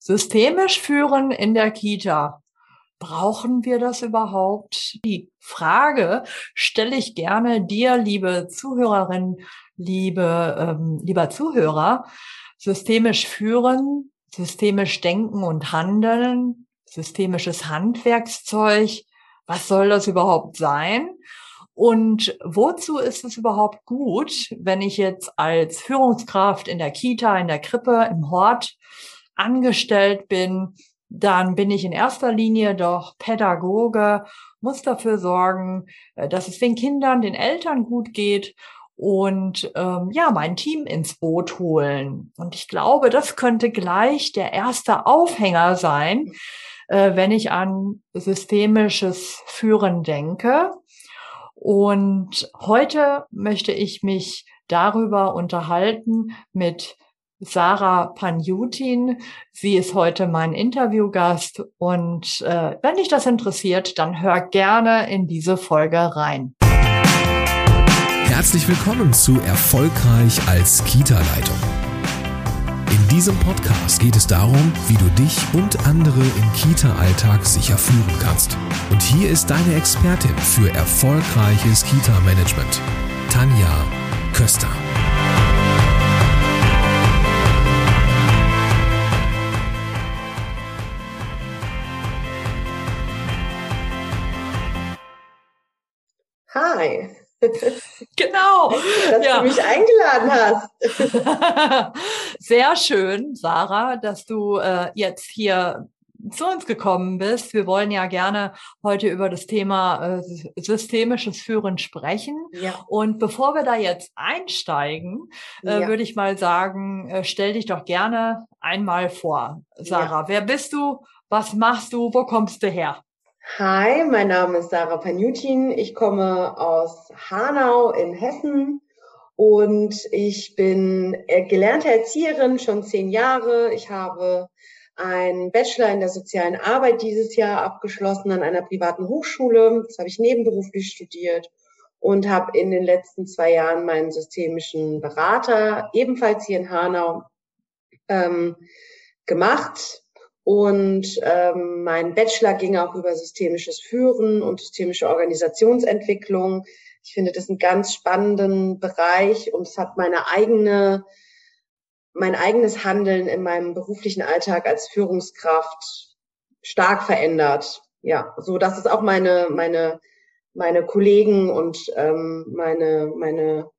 Systemisch führen in der Kita. Brauchen wir das überhaupt? Die Frage stelle ich gerne dir, liebe Zuhörerin, liebe, ähm, lieber Zuhörer. Systemisch führen, systemisch denken und handeln, systemisches Handwerkszeug. Was soll das überhaupt sein? Und wozu ist es überhaupt gut, wenn ich jetzt als Führungskraft in der Kita, in der Krippe, im Hort angestellt bin, dann bin ich in erster Linie doch Pädagoge, muss dafür sorgen, äh, dass es den Kindern, den Eltern gut geht und ähm, ja, mein Team ins Boot holen. Und ich glaube, das könnte gleich der erste Aufhänger sein, äh, wenn ich an systemisches Führen denke. Und heute möchte ich mich darüber unterhalten mit Sarah Panjutin. Sie ist heute mein Interviewgast und äh, wenn dich das interessiert, dann hör gerne in diese Folge rein. Herzlich willkommen zu Erfolgreich als Kita-Leitung. In diesem Podcast geht es darum, wie du dich und andere im Kita-Alltag sicher führen kannst. Und hier ist deine Expertin für erfolgreiches Kita-Management, Tanja Köster. Hi. Genau. Dass ja. du mich eingeladen hast. Sehr schön, Sarah, dass du äh, jetzt hier zu uns gekommen bist. Wir wollen ja gerne heute über das Thema äh, systemisches Führen sprechen. Ja. Und bevor wir da jetzt einsteigen, äh, ja. würde ich mal sagen, äh, stell dich doch gerne einmal vor, Sarah. Ja. Wer bist du? Was machst du? Wo kommst du her? Hi, mein Name ist Sarah Panjutin. Ich komme aus Hanau in Hessen und ich bin äh, gelernte Erzieherin schon zehn Jahre. Ich habe einen Bachelor in der sozialen Arbeit dieses Jahr abgeschlossen an einer privaten Hochschule. Das habe ich nebenberuflich studiert und habe in den letzten zwei Jahren meinen systemischen Berater ebenfalls hier in Hanau ähm, gemacht und ähm, mein Bachelor ging auch über systemisches Führen und systemische Organisationsentwicklung. Ich finde das einen ganz spannenden Bereich und es hat meine eigene, mein eigenes Handeln in meinem beruflichen Alltag als Führungskraft stark verändert. Ja, so dass es auch meine, meine, meine Kollegen und ähm, meine, meine,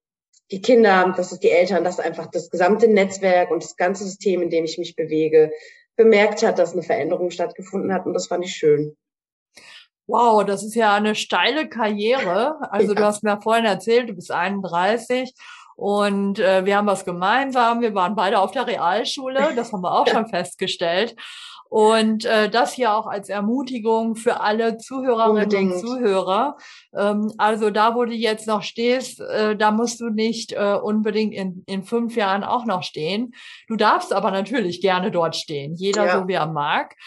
die Kinder, das ist die Eltern, das ist einfach das gesamte Netzwerk und das ganze System, in dem ich mich bewege, bemerkt hat, dass eine Veränderung stattgefunden hat und das fand ich schön. Wow, das ist ja eine steile Karriere. Also ja. du hast mir vorhin erzählt, du bist 31 und äh, wir haben was gemeinsam. Wir waren beide auf der Realschule, das haben wir auch schon festgestellt. Und äh, das hier auch als Ermutigung für alle Zuhörerinnen Unbedingt. und Zuhörer. Ähm, also da, wo du jetzt noch stehst, äh, da musst du nicht äh, unbedingt in, in fünf Jahren auch noch stehen. Du darfst aber natürlich gerne dort stehen, jeder ja. so wie er mag.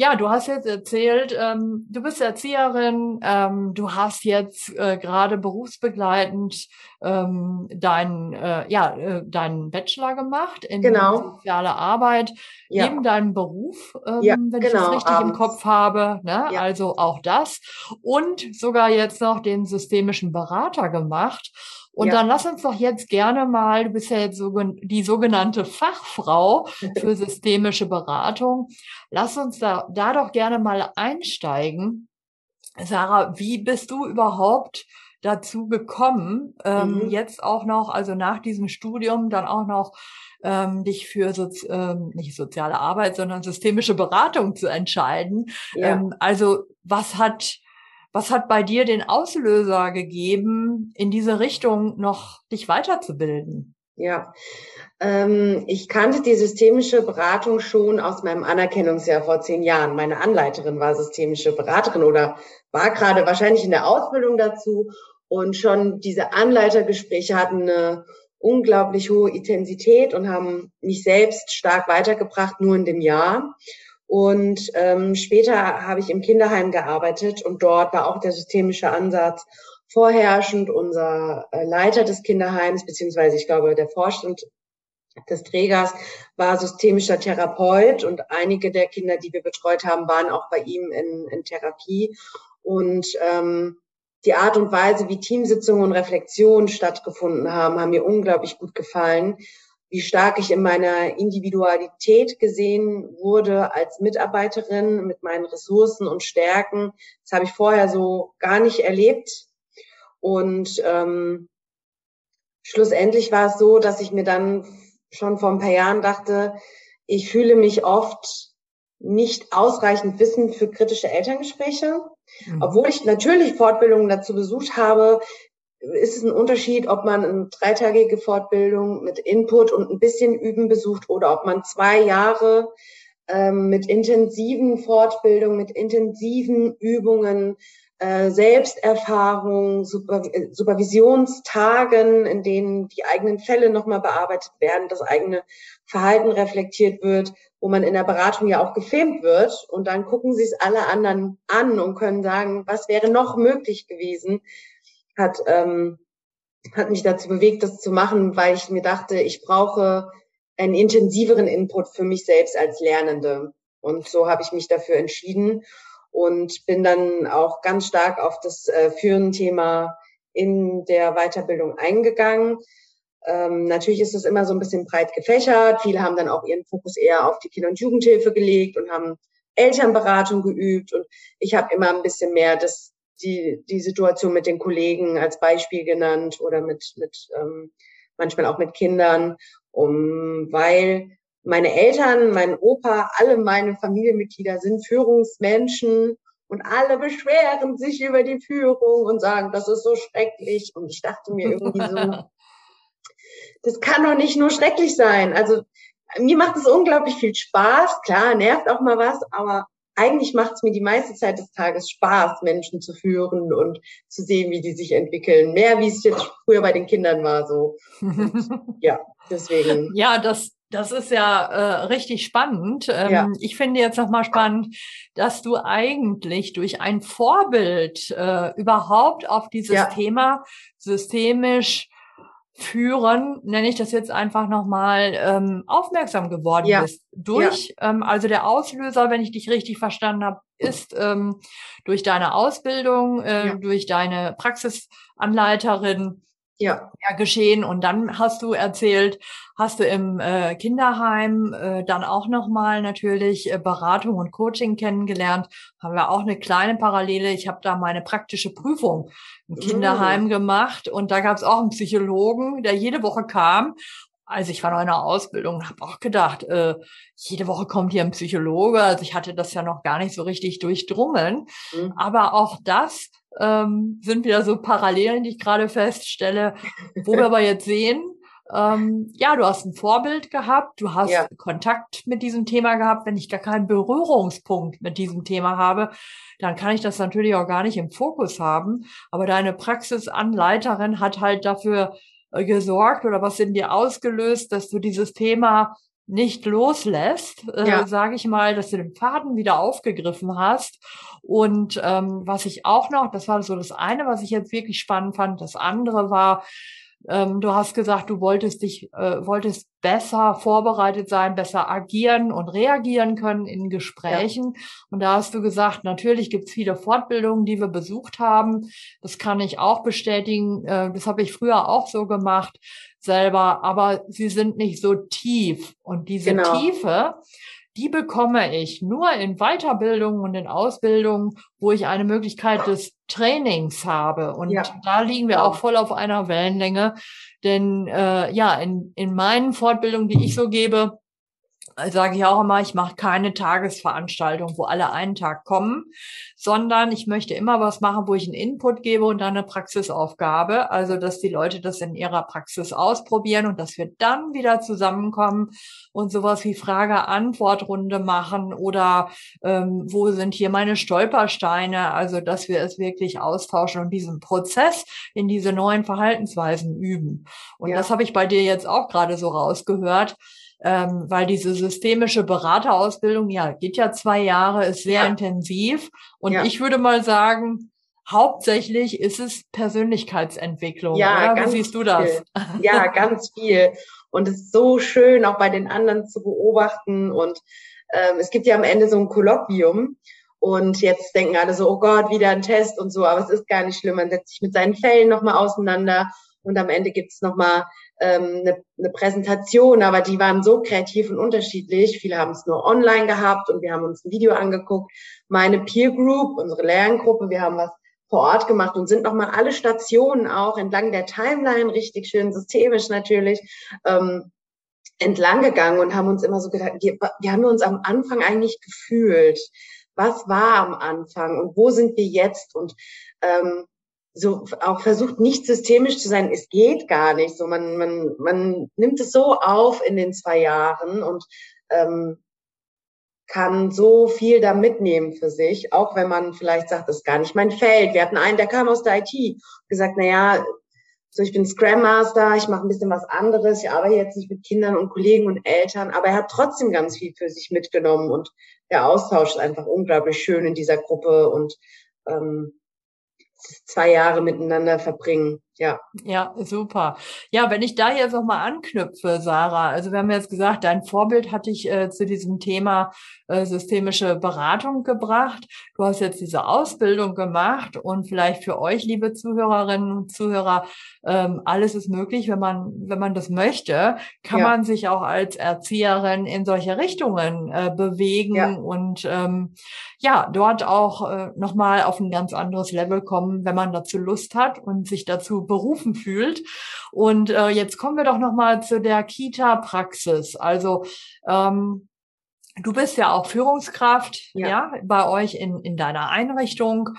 Ja, du hast jetzt erzählt, ähm, du bist Erzieherin, ähm, du hast jetzt äh, gerade berufsbegleitend ähm, deinen äh, ja, äh, deinen Bachelor gemacht in genau. soziale Arbeit ja. neben deinem Beruf, ähm, ja, wenn genau, ich das richtig abends. im Kopf habe. Ne? Ja. Also auch das und sogar jetzt noch den systemischen Berater gemacht. Und ja. dann lass uns doch jetzt gerne mal, du bist ja jetzt so, die sogenannte Fachfrau für systemische Beratung, lass uns da, da doch gerne mal einsteigen. Sarah, wie bist du überhaupt dazu gekommen, ähm, mhm. jetzt auch noch, also nach diesem Studium, dann auch noch ähm, dich für Sozi ähm, nicht soziale Arbeit, sondern systemische Beratung zu entscheiden. Ja. Ähm, also was hat was hat bei dir den Auslöser gegeben, in diese Richtung noch dich weiterzubilden? Ja, ähm, ich kannte die systemische Beratung schon aus meinem Anerkennungsjahr vor zehn Jahren. Meine Anleiterin war systemische Beraterin oder war gerade wahrscheinlich in der Ausbildung dazu. Und schon diese Anleitergespräche hatten eine unglaublich hohe Intensität und haben mich selbst stark weitergebracht, nur in dem Jahr. Und ähm, später habe ich im Kinderheim gearbeitet und dort war auch der systemische Ansatz vorherrschend. Unser äh, Leiter des Kinderheims, beziehungsweise ich glaube der Vorstand des Trägers war systemischer Therapeut und einige der Kinder, die wir betreut haben, waren auch bei ihm in, in Therapie. Und ähm, die Art und Weise, wie Teamsitzungen und Reflexionen stattgefunden haben, haben mir unglaublich gut gefallen. Wie stark ich in meiner Individualität gesehen wurde als Mitarbeiterin mit meinen Ressourcen und Stärken. Das habe ich vorher so gar nicht erlebt. Und ähm, schlussendlich war es so, dass ich mir dann schon vor ein paar Jahren dachte, ich fühle mich oft nicht ausreichend wissend für kritische Elterngespräche. Mhm. Obwohl ich natürlich Fortbildungen dazu besucht habe, ist es ein Unterschied, ob man eine dreitagige Fortbildung mit Input und ein bisschen Üben besucht oder ob man zwei Jahre ähm, mit intensiven Fortbildungen, mit intensiven Übungen äh, Selbsterfahrung, Super, äh, Supervisionstagen, in denen die eigenen Fälle nochmal bearbeitet werden, das eigene Verhalten reflektiert wird, wo man in der Beratung ja auch gefilmt wird und dann gucken sie es alle anderen an und können sagen, was wäre noch möglich gewesen, hat, ähm, hat mich dazu bewegt, das zu machen, weil ich mir dachte, ich brauche einen intensiveren Input für mich selbst als Lernende. Und so habe ich mich dafür entschieden und bin dann auch ganz stark auf das äh, Führen-Thema in der Weiterbildung eingegangen. Ähm, natürlich ist es immer so ein bisschen breit gefächert. Viele haben dann auch ihren Fokus eher auf die Kinder- und Jugendhilfe gelegt und haben Elternberatung geübt. Und ich habe immer ein bisschen mehr das, die, die Situation mit den Kollegen als Beispiel genannt oder mit, mit ähm, manchmal auch mit Kindern, um, weil meine Eltern, mein Opa, alle meine Familienmitglieder sind Führungsmenschen und alle beschweren sich über die Führung und sagen, das ist so schrecklich. Und ich dachte mir irgendwie so, das kann doch nicht nur schrecklich sein. Also mir macht es unglaublich viel Spaß. Klar, nervt auch mal was, aber eigentlich macht es mir die meiste Zeit des Tages Spaß, Menschen zu führen und zu sehen, wie die sich entwickeln. Mehr, wie es jetzt früher bei den Kindern war, so. Und, ja, deswegen. Ja, das, das ist ja äh, richtig spannend. Ähm, ja. Ich finde jetzt nochmal spannend, dass du eigentlich durch ein Vorbild äh, überhaupt auf dieses ja. Thema systemisch führen, nenne ich das jetzt einfach nochmal, ähm, aufmerksam geworden ja. bist. Durch, ja. ähm, also der Auslöser, wenn ich dich richtig verstanden habe, ist ähm, durch deine Ausbildung, äh, ja. durch deine Praxisanleiterin ja. ja geschehen. Und dann hast du erzählt, hast du im äh, Kinderheim äh, dann auch nochmal natürlich äh, Beratung und Coaching kennengelernt. Haben wir auch eine kleine Parallele. Ich habe da meine praktische Prüfung im Kinderheim mm. gemacht und da gab es auch einen Psychologen, der jede Woche kam also ich war noch in der Ausbildung und habe auch gedacht, äh, jede Woche kommt hier ein Psychologe. Also ich hatte das ja noch gar nicht so richtig durchdrungen. Mhm. Aber auch das ähm, sind wieder so Parallelen, die ich gerade feststelle, wo wir aber jetzt sehen, ähm, ja, du hast ein Vorbild gehabt, du hast ja. Kontakt mit diesem Thema gehabt. Wenn ich gar keinen Berührungspunkt mit diesem Thema habe, dann kann ich das natürlich auch gar nicht im Fokus haben. Aber deine Praxisanleiterin hat halt dafür äh, gesorgt oder was in dir ausgelöst, dass du dieses Thema nicht loslässt, äh, ja. sage ich mal, dass du den Faden wieder aufgegriffen hast. Und ähm, was ich auch noch, das war so das eine, was ich jetzt wirklich spannend fand. Das andere war, ähm, du hast gesagt, du wolltest dich, äh, wolltest besser vorbereitet sein, besser agieren und reagieren können in Gesprächen. Ja. Und da hast du gesagt, natürlich gibt es viele Fortbildungen, die wir besucht haben. Das kann ich auch bestätigen. Äh, das habe ich früher auch so gemacht selber, aber sie sind nicht so tief. Und diese genau. Tiefe, die bekomme ich nur in Weiterbildung und in Ausbildung, wo ich eine Möglichkeit des Trainings habe. Und ja. da liegen wir auch voll auf einer Wellenlänge. Denn äh, ja, in, in meinen Fortbildungen, die ich so gebe, sage ich auch immer, ich mache keine Tagesveranstaltung, wo alle einen Tag kommen, sondern ich möchte immer was machen, wo ich einen Input gebe und dann eine Praxisaufgabe. Also, dass die Leute das in ihrer Praxis ausprobieren und dass wir dann wieder zusammenkommen und sowas wie Frage-Antwort-Runde machen oder ähm, wo sind hier meine Stolpersteine? Also, dass wir es wirklich austauschen und diesen Prozess in diese neuen Verhaltensweisen üben. Und ja. das habe ich bei dir jetzt auch gerade so rausgehört ähm, weil diese systemische Beraterausbildung, ja, geht ja zwei Jahre, ist sehr ja. intensiv. Und ja. ich würde mal sagen, hauptsächlich ist es Persönlichkeitsentwicklung. Ja? Wie siehst du das? Viel. Ja, ganz viel. Und es ist so schön, auch bei den anderen zu beobachten. Und ähm, es gibt ja am Ende so ein Kolloquium. Und jetzt denken alle so, oh Gott, wieder ein Test und so. Aber es ist gar nicht schlimm. Man setzt sich mit seinen Fällen nochmal auseinander. Und am Ende gibt es nochmal ähm, eine, eine Präsentation, aber die waren so kreativ und unterschiedlich. Viele haben es nur online gehabt und wir haben uns ein Video angeguckt. Meine Peer Group, unsere Lerngruppe, wir haben was vor Ort gemacht und sind nochmal alle Stationen auch entlang der Timeline, richtig schön systemisch natürlich, ähm, entlang gegangen und haben uns immer so gedacht, wie, wie haben wir uns am Anfang eigentlich gefühlt? Was war am Anfang und wo sind wir jetzt? Und ähm, so auch versucht nicht systemisch zu sein. Es geht gar nicht. So man man man nimmt es so auf in den zwei Jahren und ähm, kann so viel da mitnehmen für sich, auch wenn man vielleicht sagt, das ist gar nicht mein Feld. Wir hatten einen, der kam aus der IT, gesagt, na ja, so ich bin Scrum Master, ich mache ein bisschen was anderes, ich arbeite jetzt nicht mit Kindern und Kollegen und Eltern, aber er hat trotzdem ganz viel für sich mitgenommen und der Austausch ist einfach unglaublich schön in dieser Gruppe und ähm, zwei Jahre miteinander verbringen. Ja. Ja, super. Ja, wenn ich da jetzt noch mal anknüpfe, Sarah, also wir haben jetzt gesagt, dein Vorbild hat dich äh, zu diesem Thema äh, systemische Beratung gebracht. Du hast jetzt diese Ausbildung gemacht und vielleicht für euch, liebe Zuhörerinnen und Zuhörer, ähm, alles ist möglich, wenn man, wenn man das möchte, kann ja. man sich auch als Erzieherin in solche Richtungen äh, bewegen ja. und ähm, ja, dort auch äh, nochmal auf ein ganz anderes Level kommen, wenn man dazu Lust hat und sich dazu berufen fühlt. Und äh, jetzt kommen wir doch noch mal zu der Kita-Praxis. Also ähm, du bist ja auch Führungskraft, ja, ja bei euch in, in deiner Einrichtung.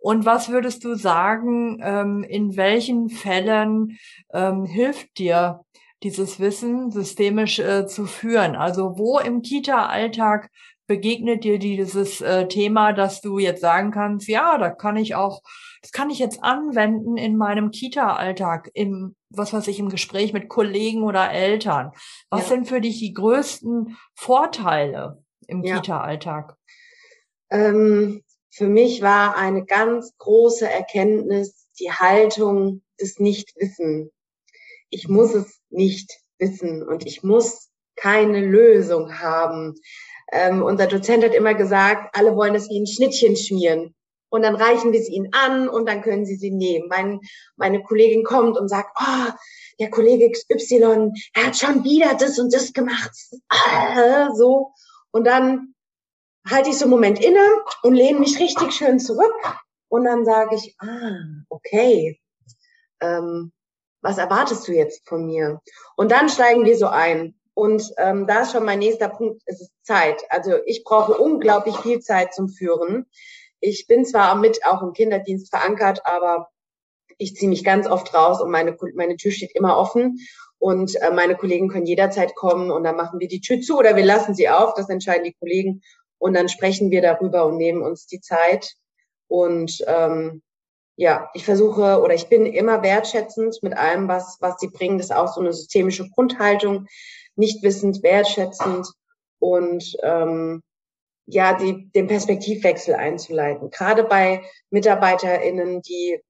Und was würdest du sagen, ähm, in welchen Fällen ähm, hilft dir dieses Wissen systemisch äh, zu führen? Also wo im Kita-Alltag begegnet dir dieses äh, Thema, dass du jetzt sagen kannst, ja, da kann ich auch, das kann ich jetzt anwenden in meinem Kita-Alltag, im, was weiß ich, im Gespräch mit Kollegen oder Eltern. Was ja. sind für dich die größten Vorteile im ja. Kita-Alltag? Ähm, für mich war eine ganz große Erkenntnis die Haltung des Nichtwissen. Ich muss es nicht wissen und ich muss keine Lösung haben. Ähm, unser Dozent hat immer gesagt, alle wollen das wie ein Schnittchen schmieren. Und dann reichen wir sie ihnen an und dann können sie sie nehmen. Mein, meine Kollegin kommt und sagt, oh, der Kollege XY, er hat schon wieder das und das gemacht. So. Und dann halte ich so einen Moment inne und lehne mich richtig schön zurück. Und dann sage ich, ah, okay. Ähm, was erwartest du jetzt von mir? Und dann steigen wir so ein. Und ähm, da ist schon mein nächster Punkt, es ist Zeit. Also ich brauche unglaublich viel Zeit zum Führen. Ich bin zwar mit auch im Kinderdienst verankert, aber ich ziehe mich ganz oft raus und meine, meine Tür steht immer offen. Und äh, meine Kollegen können jederzeit kommen und dann machen wir die Tür zu oder wir lassen sie auf. Das entscheiden die Kollegen. Und dann sprechen wir darüber und nehmen uns die Zeit. Und ähm, ja, ich versuche oder ich bin immer wertschätzend mit allem, was, was sie bringen. Das ist auch so eine systemische Grundhaltung nicht wissend, wertschätzend und ähm, ja, die, den Perspektivwechsel einzuleiten. Gerade bei MitarbeiterInnen, die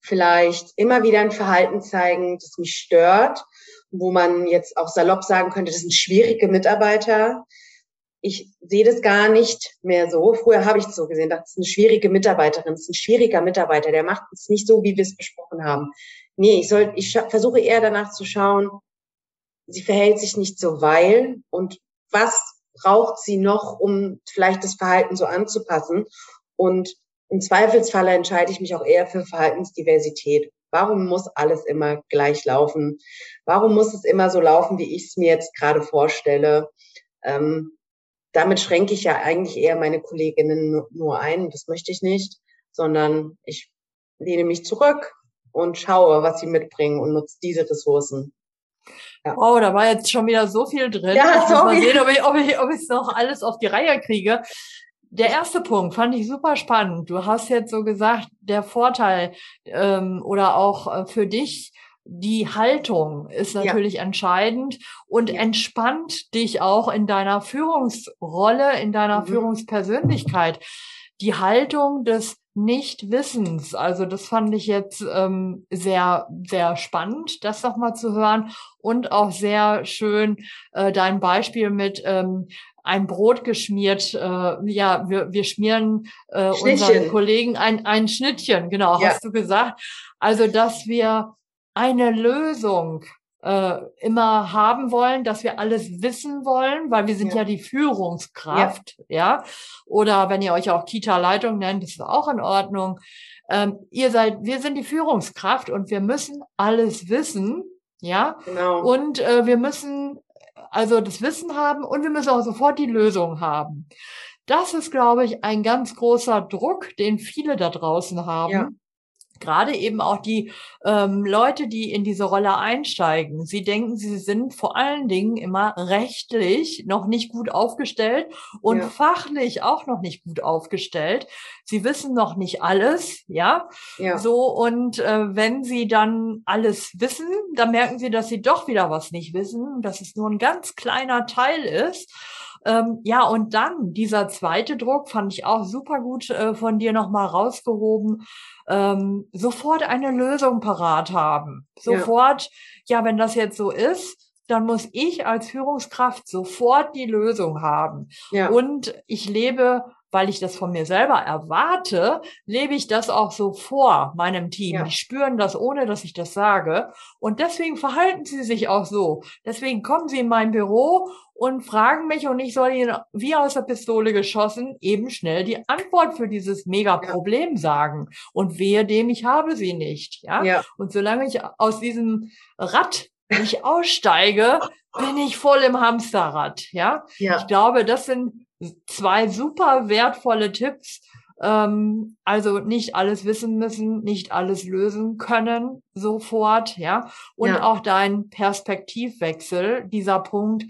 vielleicht immer wieder ein Verhalten zeigen, das mich stört, wo man jetzt auch salopp sagen könnte, das sind schwierige Mitarbeiter. Ich sehe das gar nicht mehr so. Früher habe ich es so gesehen, das ist eine schwierige Mitarbeiterin, das ist ein schwieriger Mitarbeiter, der macht es nicht so, wie wir es besprochen haben. Nee, ich soll, ich versuche eher danach zu schauen, sie verhält sich nicht so, weil und was braucht sie noch, um vielleicht das Verhalten so anzupassen. Und im Zweifelsfalle entscheide ich mich auch eher für Verhaltensdiversität. Warum muss alles immer gleich laufen? Warum muss es immer so laufen, wie ich es mir jetzt gerade vorstelle? Ähm, damit schränke ich ja eigentlich eher meine Kolleginnen nur ein. Das möchte ich nicht, sondern ich lehne mich zurück und schaue, was sie mitbringen und nutze diese Ressourcen. Ja. Wow, da war jetzt schon wieder so viel drin. Ja, sorry. Mal sehen, ob ich, ob ich, ob ich noch alles auf die Reihe kriege. Der erste Punkt fand ich super spannend. Du hast jetzt so gesagt, der Vorteil ähm, oder auch äh, für dich die Haltung ist natürlich ja. entscheidend und ja. entspannt dich auch in deiner Führungsrolle, in deiner mhm. Führungspersönlichkeit. Die Haltung des Nichtwissens. Also das fand ich jetzt ähm, sehr, sehr spannend, das nochmal zu hören und auch sehr schön äh, dein Beispiel mit ähm, ein Brot geschmiert. Äh, ja, wir, wir schmieren äh, unseren Kollegen ein, ein Schnittchen, genau, ja. hast du gesagt. Also, dass wir eine Lösung äh, immer haben wollen, dass wir alles wissen wollen, weil wir sind ja, ja die Führungskraft, ja. ja. Oder wenn ihr euch auch Kita-Leitung nennt, ist auch in Ordnung. Ähm, ihr seid, wir sind die Führungskraft und wir müssen alles wissen, ja. Genau. Und äh, wir müssen also das Wissen haben und wir müssen auch sofort die Lösung haben. Das ist, glaube ich, ein ganz großer Druck, den viele da draußen haben. Ja gerade eben auch die ähm, Leute, die in diese Rolle einsteigen. Sie denken, sie sind vor allen Dingen immer rechtlich noch nicht gut aufgestellt und ja. fachlich auch noch nicht gut aufgestellt. Sie wissen noch nicht alles, ja. ja. So und äh, wenn sie dann alles wissen, dann merken sie, dass sie doch wieder was nicht wissen, dass es nur ein ganz kleiner Teil ist. Ähm, ja, und dann dieser zweite Druck fand ich auch super gut äh, von dir nochmal rausgehoben. Ähm, sofort eine Lösung parat haben. Sofort, ja. ja, wenn das jetzt so ist, dann muss ich als Führungskraft sofort die Lösung haben. Ja. Und ich lebe weil ich das von mir selber erwarte, lebe ich das auch so vor meinem Team. Ja. Die spüren das, ohne dass ich das sage. Und deswegen verhalten sie sich auch so. Deswegen kommen sie in mein Büro und fragen mich und ich soll ihnen wie aus der Pistole geschossen eben schnell die Antwort für dieses Mega-Problem ja. sagen. Und wehe dem, ich habe sie nicht. Ja? ja. Und solange ich aus diesem Rad nicht aussteige, bin ich voll im Hamsterrad. Ja? ja. Ich glaube, das sind zwei super wertvolle Tipps. Ähm, also nicht alles wissen müssen, nicht alles lösen können sofort, ja. Und ja. auch dein Perspektivwechsel, dieser Punkt,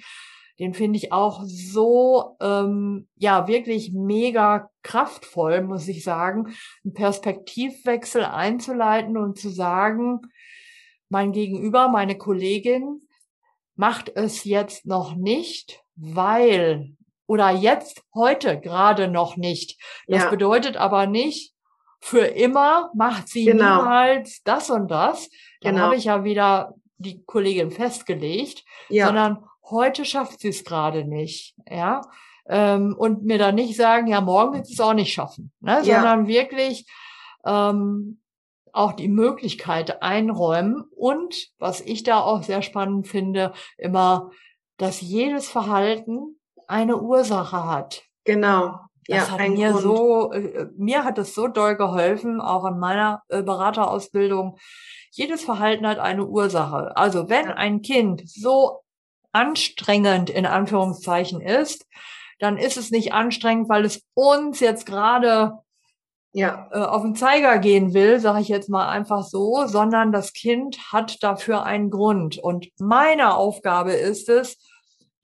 den finde ich auch so, ähm, ja, wirklich mega kraftvoll, muss ich sagen, einen Perspektivwechsel einzuleiten und zu sagen, mein Gegenüber, meine Kollegin macht es jetzt noch nicht, weil oder jetzt, heute gerade noch nicht. Das ja. bedeutet aber nicht, für immer macht sie genau. niemals das und das. Dann genau. habe ich ja wieder die Kollegin festgelegt, ja. sondern heute schafft sie es gerade nicht. Ja. Ähm, und mir dann nicht sagen, ja, morgen wird sie es auch nicht schaffen, ne? Ja. sondern wirklich ähm, auch die Möglichkeit einräumen und was ich da auch sehr spannend finde, immer, dass jedes Verhalten eine Ursache hat. Genau. Das ja, hat mir Grund. so, äh, mir hat es so doll geholfen, auch in meiner äh, Beraterausbildung. Jedes Verhalten hat eine Ursache. Also wenn ein Kind so anstrengend in Anführungszeichen ist, dann ist es nicht anstrengend, weil es uns jetzt gerade ja. äh, auf den Zeiger gehen will, sage ich jetzt mal einfach so, sondern das Kind hat dafür einen Grund. Und meine Aufgabe ist es,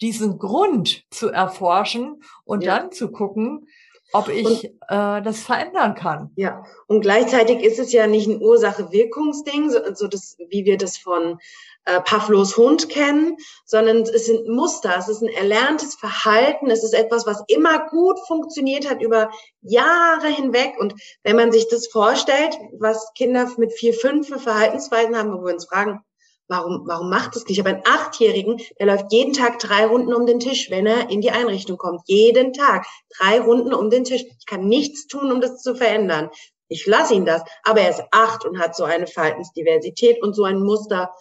diesen Grund zu erforschen und ja. dann zu gucken, ob ich und, äh, das verändern kann. Ja, und gleichzeitig ist es ja nicht ein Ursache-Wirkungsding, so, so das, wie wir das von äh, Pavlos Hund kennen, sondern es sind Muster, es ist ein erlerntes Verhalten, es ist etwas, was immer gut funktioniert hat über Jahre hinweg. Und wenn man sich das vorstellt, was Kinder mit vier, fünf Verhaltensweisen haben, wo wir uns fragen, Warum, warum macht das nicht? Ich habe einen Achtjährigen, der läuft jeden Tag drei Runden um den Tisch, wenn er in die Einrichtung kommt. Jeden Tag drei Runden um den Tisch. Ich kann nichts tun, um das zu verändern. Ich lasse ihn das, aber er ist acht und hat so eine Verhaltensdiversität und so ein Muster.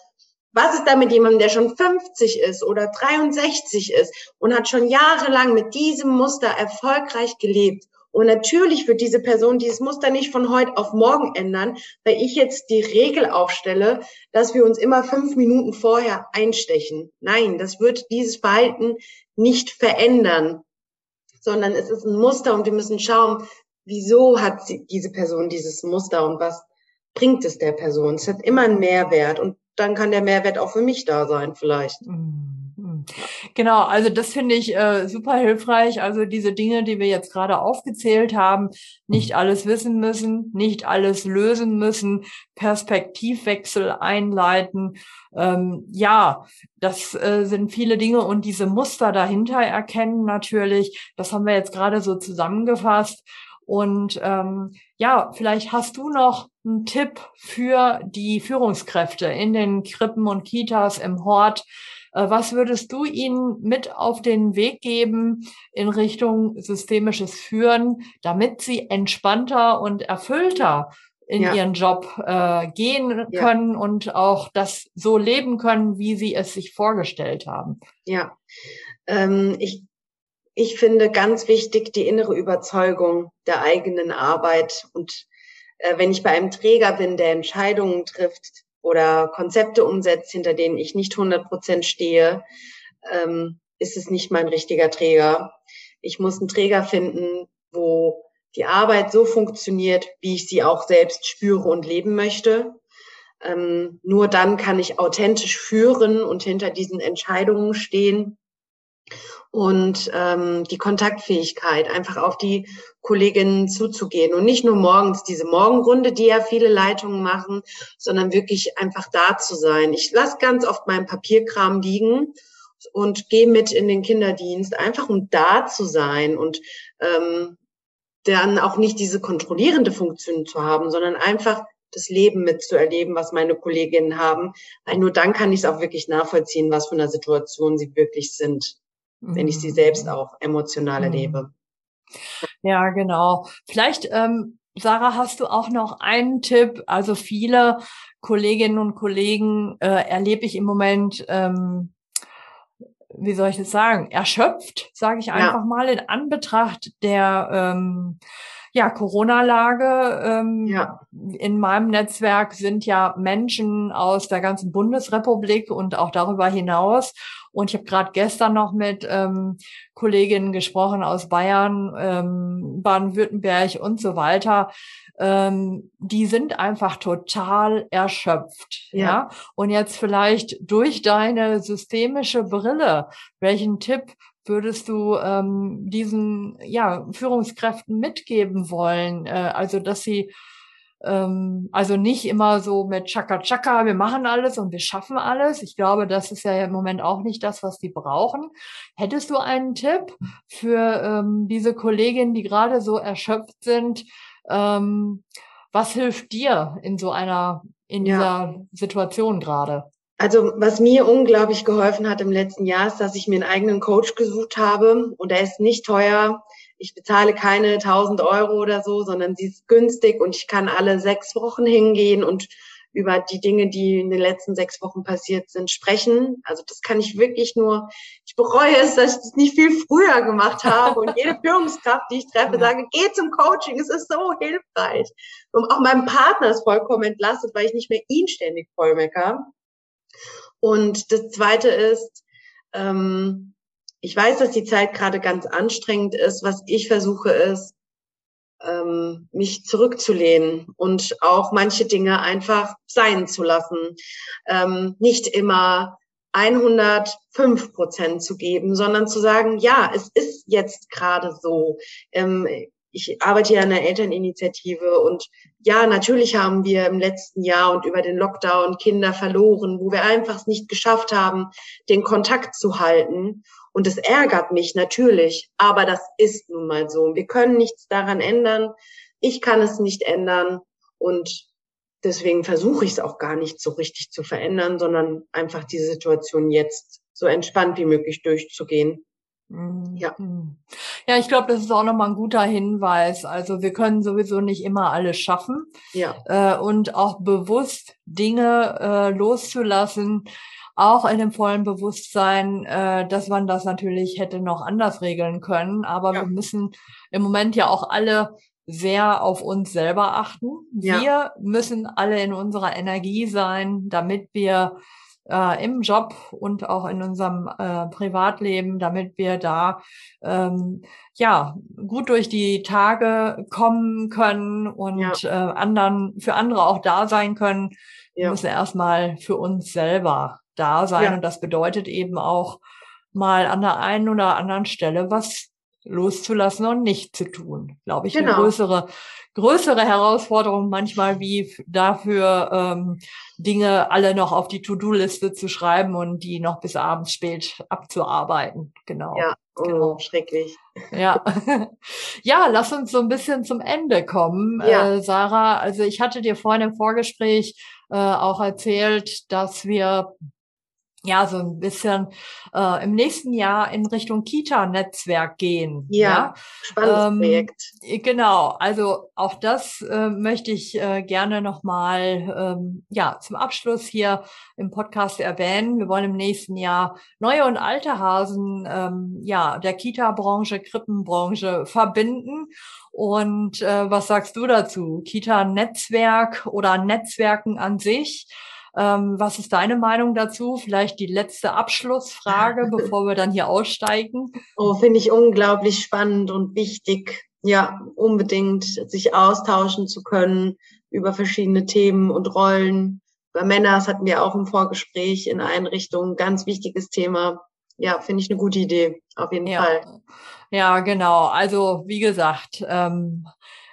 Was ist da mit jemandem, der schon 50 ist oder 63 ist und hat schon jahrelang mit diesem Muster erfolgreich gelebt und natürlich wird diese Person dieses Muster nicht von heute auf morgen ändern, weil ich jetzt die Regel aufstelle, dass wir uns immer fünf Minuten vorher einstechen. Nein, das wird dieses Verhalten nicht verändern, sondern es ist ein Muster und wir müssen schauen, wieso hat diese Person dieses Muster und was bringt es der Person. Es hat immer einen Mehrwert und dann kann der Mehrwert auch für mich da sein vielleicht. Mhm. Genau, also das finde ich äh, super hilfreich. Also diese Dinge, die wir jetzt gerade aufgezählt haben, nicht alles wissen müssen, nicht alles lösen müssen, Perspektivwechsel einleiten. Ähm, ja, das äh, sind viele Dinge und diese Muster dahinter erkennen natürlich. Das haben wir jetzt gerade so zusammengefasst. Und ähm, ja, vielleicht hast du noch einen Tipp für die Führungskräfte in den Krippen und Kitas im Hort. Äh, was würdest du ihnen mit auf den Weg geben in Richtung systemisches Führen, damit sie entspannter und erfüllter in ja. ihren Job äh, gehen können ja. und auch das so leben können, wie sie es sich vorgestellt haben? Ja, ähm, ich ich finde ganz wichtig die innere Überzeugung der eigenen Arbeit. Und äh, wenn ich bei einem Träger bin, der Entscheidungen trifft oder Konzepte umsetzt, hinter denen ich nicht 100 Prozent stehe, ähm, ist es nicht mein richtiger Träger. Ich muss einen Träger finden, wo die Arbeit so funktioniert, wie ich sie auch selbst spüre und leben möchte. Ähm, nur dann kann ich authentisch führen und hinter diesen Entscheidungen stehen und ähm, die Kontaktfähigkeit, einfach auf die Kolleginnen zuzugehen und nicht nur morgens diese Morgenrunde, die ja viele Leitungen machen, sondern wirklich einfach da zu sein. Ich lasse ganz oft meinen Papierkram liegen und gehe mit in den Kinderdienst, einfach um da zu sein und ähm, dann auch nicht diese kontrollierende Funktion zu haben, sondern einfach das Leben mitzuerleben, was meine Kolleginnen haben. Weil nur dann kann ich es auch wirklich nachvollziehen, was für eine Situation sie wirklich sind wenn ich sie selbst mhm. auch emotional erlebe. Mhm. Ja, genau. Vielleicht, ähm, Sarah, hast du auch noch einen Tipp? Also viele Kolleginnen und Kollegen äh, erlebe ich im Moment, ähm, wie soll ich das sagen, erschöpft, sage ich einfach ja. mal, in Anbetracht der ähm, ja, Corona-Lage. Ähm, ja. In meinem Netzwerk sind ja Menschen aus der ganzen Bundesrepublik und auch darüber hinaus. Und ich habe gerade gestern noch mit ähm, Kolleginnen gesprochen aus Bayern, ähm, Baden-Württemberg und so weiter. Ähm, die sind einfach total erschöpft. Ja. ja. Und jetzt vielleicht durch deine systemische Brille, welchen Tipp würdest du ähm, diesen ja, Führungskräften mitgeben wollen? Äh, also, dass sie ähm, also nicht immer so mit Chaka Chaka, wir machen alles und wir schaffen alles. Ich glaube, das ist ja im Moment auch nicht das, was die brauchen. Hättest du einen Tipp für ähm, diese Kolleginnen, die gerade so erschöpft sind? Ähm, was hilft dir in so einer, in ja. dieser Situation gerade? Also was mir unglaublich geholfen hat im letzten Jahr ist, dass ich mir einen eigenen Coach gesucht habe und er ist nicht teuer. Ich bezahle keine 1000 Euro oder so, sondern sie ist günstig und ich kann alle sechs Wochen hingehen und über die Dinge, die in den letzten sechs Wochen passiert sind, sprechen. Also das kann ich wirklich nur, ich bereue es, dass ich das nicht viel früher gemacht habe und jede Führungskraft, die ich treffe, sage, geh zum Coaching, es ist so hilfreich. Und auch mein Partner ist vollkommen entlastet, weil ich nicht mehr ihn ständig vollmecker. Und das Zweite ist, ähm, ich weiß, dass die Zeit gerade ganz anstrengend ist. Was ich versuche ist, ähm, mich zurückzulehnen und auch manche Dinge einfach sein zu lassen. Ähm, nicht immer 105 Prozent zu geben, sondern zu sagen, ja, es ist jetzt gerade so. Ähm, ich arbeite ja an der Elterninitiative und ja, natürlich haben wir im letzten Jahr und über den Lockdown Kinder verloren, wo wir einfach es nicht geschafft haben, den Kontakt zu halten. Und es ärgert mich natürlich, aber das ist nun mal so. Wir können nichts daran ändern. Ich kann es nicht ändern und deswegen versuche ich es auch gar nicht so richtig zu verändern, sondern einfach die Situation jetzt so entspannt wie möglich durchzugehen. Mhm. Ja. Ja, ich glaube, das ist auch nochmal ein guter Hinweis. Also wir können sowieso nicht immer alles schaffen. Ja. Äh, und auch bewusst Dinge äh, loszulassen, auch in dem vollen Bewusstsein, äh, dass man das natürlich hätte noch anders regeln können. Aber ja. wir müssen im Moment ja auch alle sehr auf uns selber achten. Ja. Wir müssen alle in unserer Energie sein, damit wir äh, im Job und auch in unserem äh, Privatleben, damit wir da ähm, ja gut durch die Tage kommen können und ja. äh, anderen für andere auch da sein können. Ja. Wir müssen erstmal für uns selber da sein ja. und das bedeutet eben auch mal an der einen oder anderen Stelle was loszulassen und nicht zu tun. Glaube ich, genau. eine größere größere Herausforderung manchmal wie dafür ähm, Dinge alle noch auf die To-Do-Liste zu schreiben und die noch bis abends spät abzuarbeiten. Genau. Ja, Oh, genau. schrecklich. Ja. ja, lass uns so ein bisschen zum Ende kommen, ja. äh, Sarah. Also ich hatte dir vorhin im Vorgespräch äh, auch erzählt, dass wir ja, so ein bisschen äh, im nächsten Jahr in Richtung Kita-Netzwerk gehen. Ja, ja? spannendes ähm, Projekt. Genau, also auch das äh, möchte ich äh, gerne nochmal ähm, ja, zum Abschluss hier im Podcast erwähnen. Wir wollen im nächsten Jahr neue und alte Hasen ähm, ja, der Kita-Branche, Krippenbranche verbinden. Und äh, was sagst du dazu? Kita-Netzwerk oder Netzwerken an sich? Ähm, was ist deine Meinung dazu? Vielleicht die letzte Abschlussfrage, bevor wir dann hier aussteigen. Oh, finde ich unglaublich spannend und wichtig. Ja, unbedingt sich austauschen zu können über verschiedene Themen und Rollen. Bei Männern, das hatten wir auch im Vorgespräch in Einrichtungen, ganz wichtiges Thema. Ja, finde ich eine gute Idee, auf jeden ja. Fall. Ja, genau. Also wie gesagt, ähm,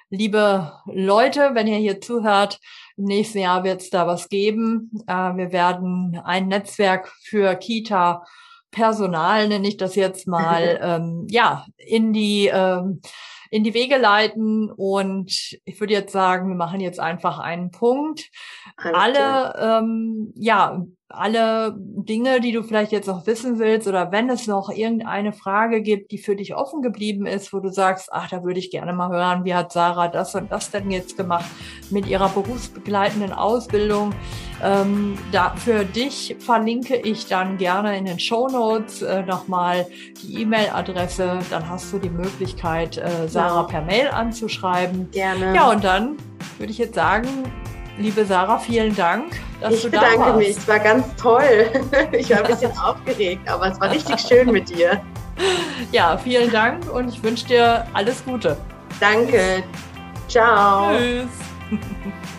liebe Leute, wenn ihr hier zuhört, im nächsten Jahr wird es da was geben. Äh, wir werden ein Netzwerk für Kita Personal, nenne ich das jetzt mal, ähm, ja, in die ähm, in die Wege leiten. Und ich würde jetzt sagen, wir machen jetzt einfach einen Punkt. Alle, ähm, ja, alle Dinge, die du vielleicht jetzt noch wissen willst oder wenn es noch irgendeine Frage gibt, die für dich offen geblieben ist, wo du sagst, ach, da würde ich gerne mal hören, wie hat Sarah das und das denn jetzt gemacht mit ihrer berufsbegleitenden Ausbildung. Ähm, da, für dich verlinke ich dann gerne in den Show Notes äh, nochmal die E-Mail-Adresse. Dann hast du die Möglichkeit, äh, Sarah ja. per Mail anzuschreiben. Gerne. Ja, und dann würde ich jetzt sagen, Liebe Sarah, vielen Dank, dass ich du da warst. Ich bedanke mich, es war ganz toll. Ich war ein bisschen aufgeregt, aber es war richtig schön mit dir. Ja, vielen Dank und ich wünsche dir alles Gute. Danke. Ciao. Tschüss.